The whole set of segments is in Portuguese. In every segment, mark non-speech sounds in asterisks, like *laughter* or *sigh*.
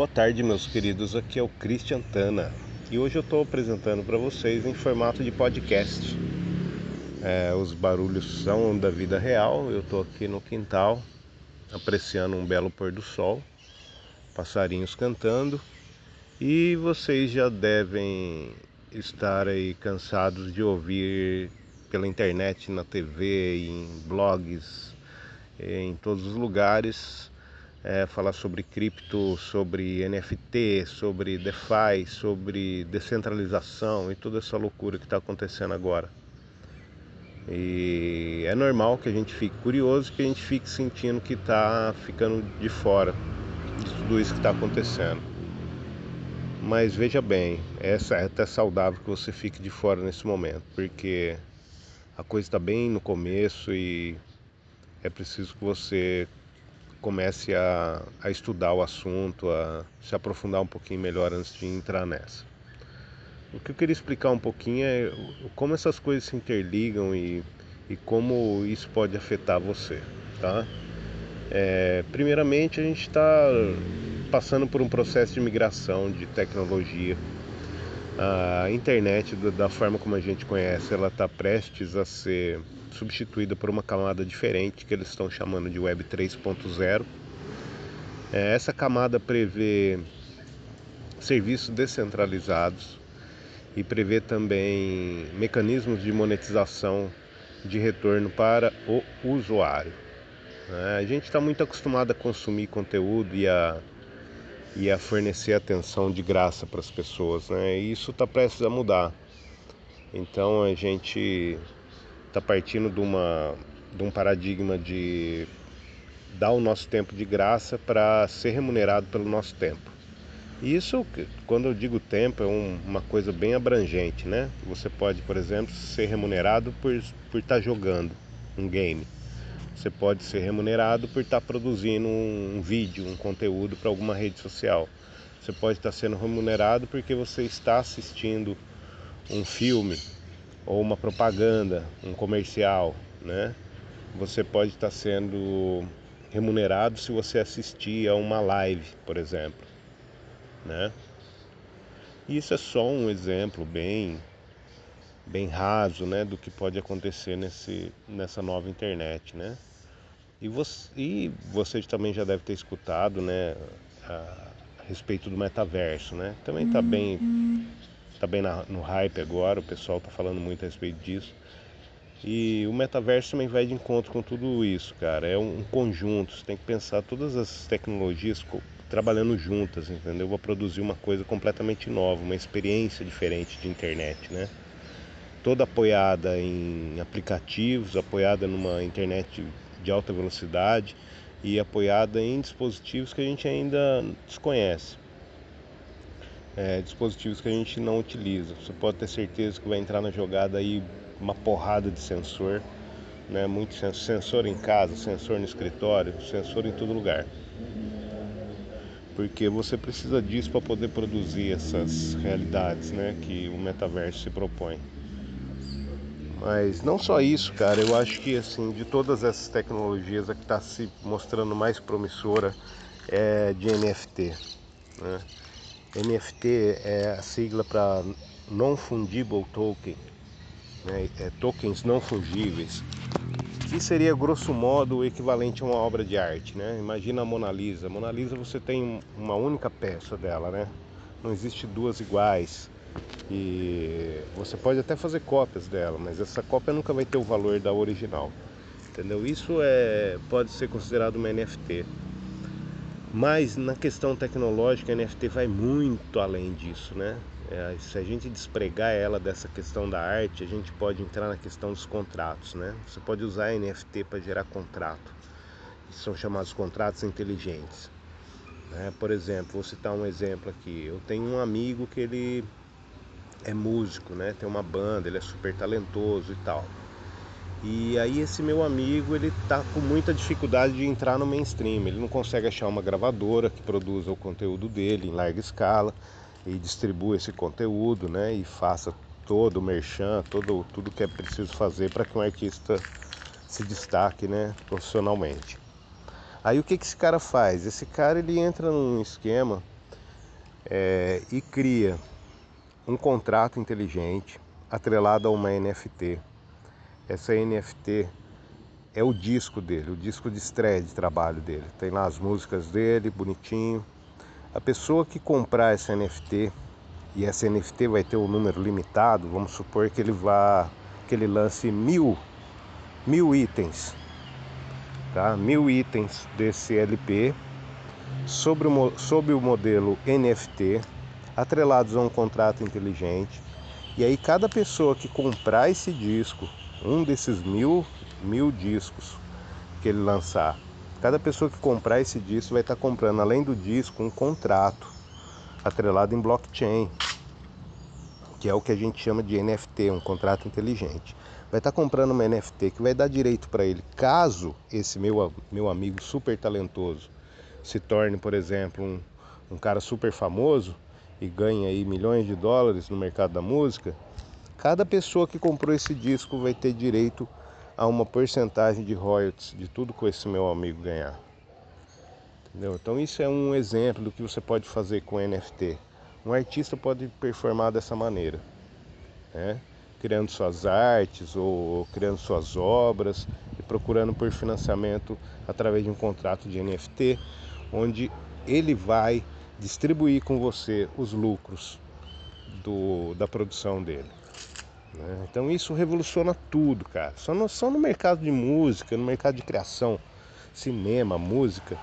Boa tarde, meus queridos. Aqui é o Christian Tana e hoje eu estou apresentando para vocês em formato de podcast. É, os barulhos são da vida real. Eu estou aqui no quintal apreciando um belo pôr do sol, passarinhos cantando e vocês já devem estar aí cansados de ouvir pela internet, na TV, em blogs, em todos os lugares é, falar sobre cripto, sobre NFT, sobre DeFi, sobre descentralização e toda essa loucura que está acontecendo agora. E é normal que a gente fique curioso, que a gente fique sentindo que está ficando de fora de tudo isso que está acontecendo. Mas veja bem, é até saudável que você fique de fora nesse momento, porque a coisa está bem no começo e é preciso que você comece a, a estudar o assunto, a se aprofundar um pouquinho melhor antes de entrar nessa. O que eu queria explicar um pouquinho é como essas coisas se interligam e, e como isso pode afetar você, tá? É, primeiramente, a gente está passando por um processo de migração de tecnologia. A internet, da forma como a gente conhece, ela está prestes a ser substituída por uma camada diferente que eles estão chamando de Web 3.0. É, essa camada prevê serviços descentralizados e prevê também mecanismos de monetização de retorno para o usuário. É, a gente está muito acostumado a consumir conteúdo e a, e a fornecer atenção de graça para as pessoas, né? e isso está prestes a mudar. Então a gente está partindo de, uma, de um paradigma de dar o nosso tempo de graça para ser remunerado pelo nosso tempo. E isso, quando eu digo tempo, é um, uma coisa bem abrangente, né? Você pode, por exemplo, ser remunerado por, por estar tá jogando um game. Você pode ser remunerado por estar tá produzindo um, vídeo, um conteúdo para alguma rede social. Você pode estar tá sendo remunerado porque você está assistindo um filme ou uma propaganda, um comercial, né? Você pode estar sendo remunerado se você assistir a uma live, por exemplo, né? Isso é só um exemplo bem bem raso, né, do que pode acontecer nesse nessa nova internet, né? E você, e você também já deve ter escutado, né, a, respeito do metaverso, né? Também está bem está bem na, no hype agora, o pessoal está falando muito a respeito disso. E o metaverso também vai de encontro com tudo isso, cara. É um, conjunto, você tem que pensar todas as tecnologias trabalhando juntas, entendeu? Vou produzir uma coisa completamente nova, uma experiência diferente de internet, né? Toda apoiada em aplicativos, apoiada numa internet de alta velocidade e apoiada em dispositivos que a gente ainda desconhece é, dispositivos que a gente não utiliza. Você pode ter certeza que vai entrar na jogada aí uma porrada de sensor, né? Muito sensor em casa, sensor no escritório, sensor em todo lugar. Porque você precisa disso para poder produzir essas realidades, né? Que o metaverso se propõe. Mas não só isso, cara. Eu acho que assim, de todas essas tecnologias, a que está se mostrando mais promissora é de NFT. Né? NFT é a sigla para Non-Fungible Token, né? é, tokens não fungíveis, que seria grosso modo o equivalente a uma obra de arte. Né? Imagina a Mona Lisa. Mona Lisa você tem uma única peça dela, né? não existe duas iguais. E você pode até fazer cópias dela, mas essa cópia nunca vai ter o valor da original. Entendeu? Isso é, pode ser considerado uma NFT. Mas na questão tecnológica, a NFT vai muito além disso, né? É, se a gente despregar ela dessa questão da arte, a gente pode entrar na questão dos contratos, né? Você pode usar a NFT para gerar contrato, são chamados contratos inteligentes. Né? Por exemplo, vou citar um exemplo aqui. Eu tenho um amigo que ele é músico, né? Tem uma banda, ele é super talentoso e tal. E aí esse meu amigo, ele tá com muita dificuldade de entrar no mainstream. Ele não consegue achar uma gravadora que produza o conteúdo dele em larga escala e distribua esse conteúdo, né? E faça todo o merchan, todo tudo que é preciso fazer para que um artista se destaque, né, profissionalmente. Aí o que que esse cara faz? Esse cara ele entra num esquema é, e cria um contrato inteligente atrelado a uma NFT. Essa NFT é o disco dele, o disco de estreia de trabalho dele. Tem lá as músicas dele, bonitinho. A pessoa que comprar essa NFT e essa NFT vai ter um número limitado, vamos supor que ele vá, que ele lance mil, mil itens, tá? Mil itens desse LP sobre o, sobre o modelo NFT, atrelados a um contrato inteligente. E aí cada pessoa que comprar esse disco, um desses mil, mil discos que ele lançar, cada pessoa que comprar esse disco vai estar comprando, além do disco, um contrato atrelado em blockchain, que é o que a gente chama de NFT, um contrato inteligente. Vai estar comprando uma NFT que vai dar direito para ele, caso esse meu, meu amigo super talentoso se torne, por exemplo, um, um cara super famoso e ganhe aí milhões de dólares no mercado da música, cada pessoa que comprou esse disco vai ter direito a uma porcentagem de royalties de tudo que esse meu amigo ganhar. Entendeu? Então isso é um exemplo do que você pode fazer com NFT. Um artista pode performar dessa maneira, né? criando suas artes ou criando suas obras e procurando por financiamento através de um contrato de NFT onde ele vai distribuir com você os lucros do, da produção dele. Né? Então isso revoluciona tudo, cara. Só no, só no mercado de música, no mercado de criação, cinema, música,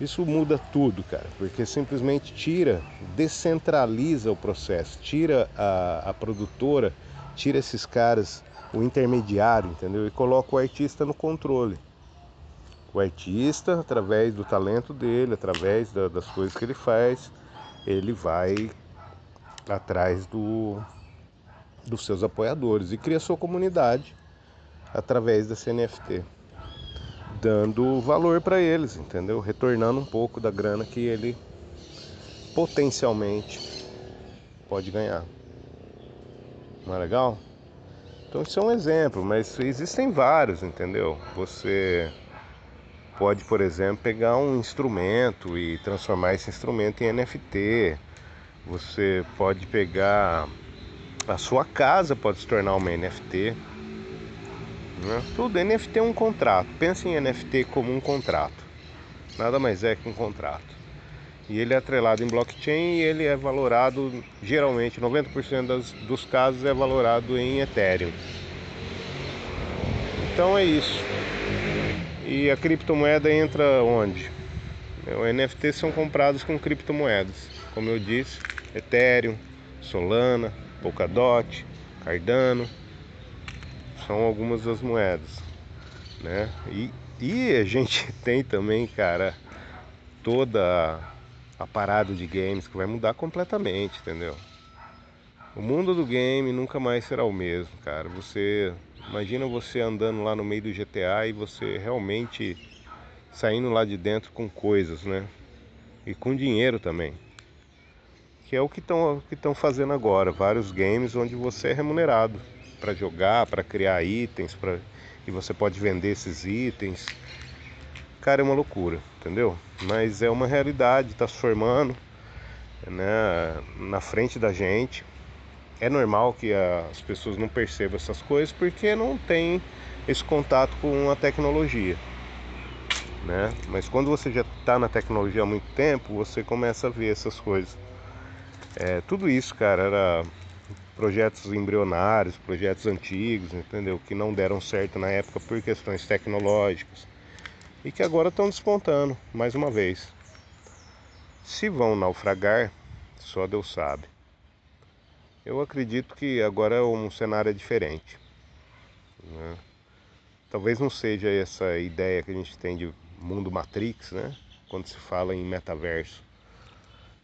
isso muda tudo, cara, porque simplesmente tira, descentraliza o processo, tira a, a produtora, tira esses caras, o intermediário, entendeu? E coloca o artista no controle o artista, através do talento dele, através da, das coisas que ele faz, ele vai atrás do, dos seus apoiadores e cria sua comunidade através da CNFT, dando valor para eles, entendeu? Retornando um pouco da grana que ele potencialmente pode ganhar. Não é legal? Então isso é um exemplo, mas existem vários, entendeu? Você pode, por exemplo, pegar um instrumento e transformar esse instrumento em NFT. Você pode pegar a sua casa pode se tornar uma NFT. Né? Tudo NFT é um contrato. Pense em NFT como um contrato. Nada mais é que um contrato. E ele é atrelado em blockchain e ele é valorado, geralmente, 90% das, dos casos é valorado em Ethereum. Então é isso. E a criptomoeda entra onde? O NFT são comprados com criptomoedas, como eu disse, Ethereum, Solana, Polkadot, Cardano, são algumas das moedas, né? E, e a gente *laughs* tem também, cara, toda a parada de games que vai mudar completamente, entendeu? O mundo do game nunca mais será o mesmo, cara. Você Imagina você andando lá no meio do GTA e você realmente saindo lá de dentro com coisas, né? E com dinheiro também. Que é o que estão que fazendo agora, vários games onde você é remunerado para jogar, para criar itens, para e você pode vender esses itens. Cara, é uma loucura, entendeu? Mas é uma realidade, está se formando né, na frente da gente é normal que as pessoas não percebam essas coisas porque não tem esse contato com a tecnologia. Né? Mas quando você já está na tecnologia há muito tempo, você começa a ver essas coisas. É, tudo isso, cara, era projetos embrionários, projetos antigos, entendeu? Que não deram certo na época por questões tecnológicas e que agora estão despontando mais uma vez. Se vão naufragar, só Deus sabe. Eu acredito que agora um cenário é diferente. Né? Talvez não seja essa ideia que a gente tem de mundo Matrix, né? Quando se fala em metaverso.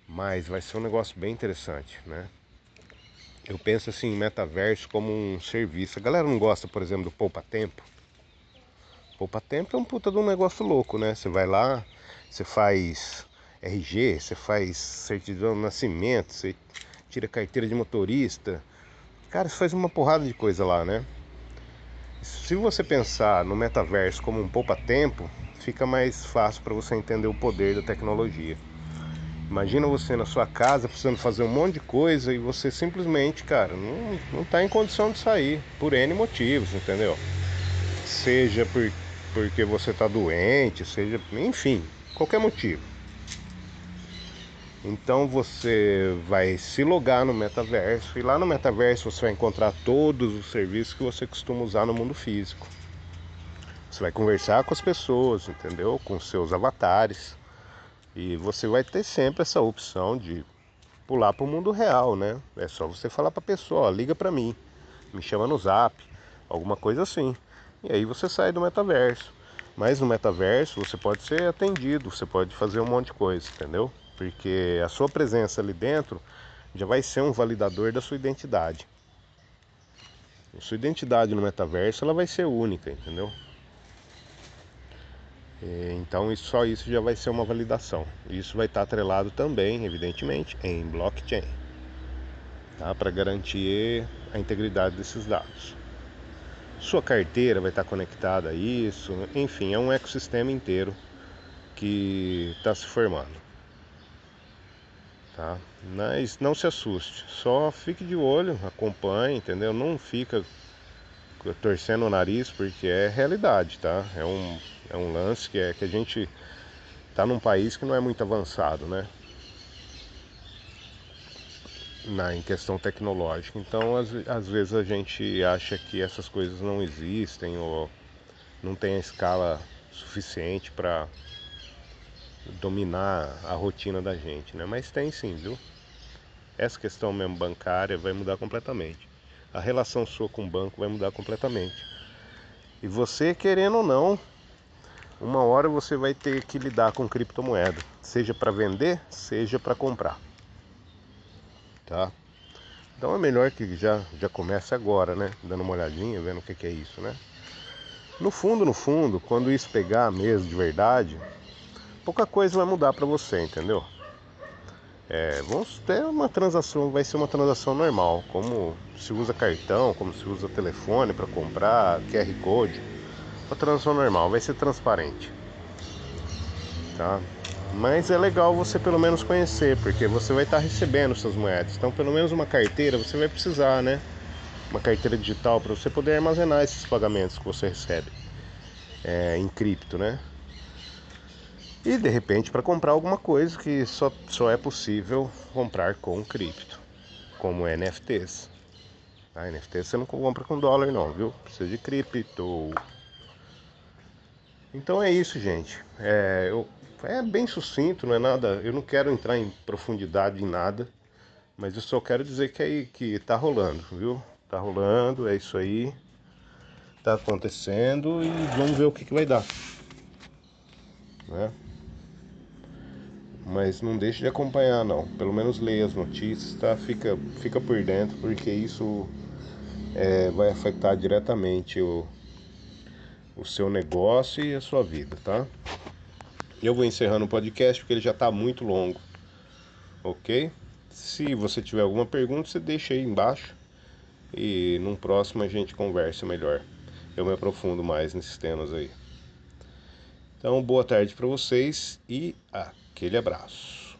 Mas vai ser um negócio bem interessante, né? Eu penso assim em metaverso como um serviço. A galera não gosta, por exemplo, do Poupa Tempo. Poupa Tempo é um puta de um negócio louco, né? Você vai lá, você faz RG, você faz certidão de nascimento, você tira carteira de motorista. Cara, isso faz uma porrada de coisa lá, né? Se você pensar no metaverso como um poupa-tempo, fica mais fácil para você entender o poder da tecnologia. Imagina você na sua casa precisando fazer um monte de coisa e você simplesmente, cara, não, não tá em condição de sair por N motivos, entendeu? Seja por, porque você tá doente, seja, enfim, qualquer motivo. Então você vai se logar no metaverso e lá no metaverso você vai encontrar todos os serviços que você costuma usar no mundo físico. Você vai conversar com as pessoas, entendeu? Com seus avatares. E você vai ter sempre essa opção de pular para o mundo real, né? É só você falar para a pessoa, ó, liga para mim, me chama no Zap, alguma coisa assim. E aí você sai do metaverso. Mas no metaverso você pode ser atendido, você pode fazer um monte de coisa, entendeu? Porque a sua presença ali dentro já vai ser um validador da sua identidade. A sua identidade no metaverso ela vai ser única, entendeu? É, então só isso já vai ser uma validação. Isso vai estar atrelado também, evidentemente, em blockchain, tá? para garantir a integridade desses dados. Sua carteira vai estar conectada a isso, enfim, é um ecossistema inteiro que está se formando. Tá? Mas não se assuste, só fique de olho, acompanhe, entendeu? Não fica torcendo o nariz porque é realidade, tá? É um, é um lance que, é, que a gente tá num país que não é muito avançado, né? Na, em questão tecnológica. Então, às, às vezes a gente acha que essas coisas não existem ou não tem a escala suficiente para dominar a rotina da gente, né? Mas tem sim, viu? Essa questão mesmo bancária vai mudar completamente a relação sua com o banco vai mudar completamente. E você, querendo ou não, uma hora você vai ter que lidar com criptomoeda, seja para vender, seja para comprar. Tá? Então é melhor que já, já comece agora, né? Dando uma olhadinha, vendo o que, que é isso, né? No fundo, no fundo, quando isso pegar mesmo de verdade, pouca coisa vai mudar para você, entendeu? É, vamos ter uma transação, vai ser uma transação normal, como se usa cartão, como se usa telefone para comprar, QR Code. Uma transação normal, vai ser transparente. Tá? Mas é legal você pelo menos conhecer, porque você vai estar tá recebendo suas moedas. Então, pelo menos uma carteira você vai precisar, né? Uma carteira digital para você poder armazenar esses pagamentos que você recebe é, em cripto, né? E de repente para comprar alguma coisa que só, só é possível comprar com cripto, como NFTs. A NFT você não compra com dólar não, viu? Precisa de cripto. Então é isso, gente. É, eu, é bem sucinto, não é nada. Eu não quero entrar em profundidade em nada, mas eu só quero dizer que aí que tá rolando, viu? Tá rolando, é isso aí. Tá acontecendo e vamos ver o que, que vai dar. Né? Mas não deixe de acompanhar não. Pelo menos leia as notícias, tá? Fica, fica por dentro, porque isso é, vai afetar diretamente o, o seu negócio e a sua vida, tá? Eu vou encerrando o podcast porque ele já está muito longo, ok? Se você tiver alguma pergunta, você deixa aí embaixo e num próximo a gente conversa melhor. Eu me aprofundo mais nesses temas aí. Então, boa tarde para vocês e Aquele abraço.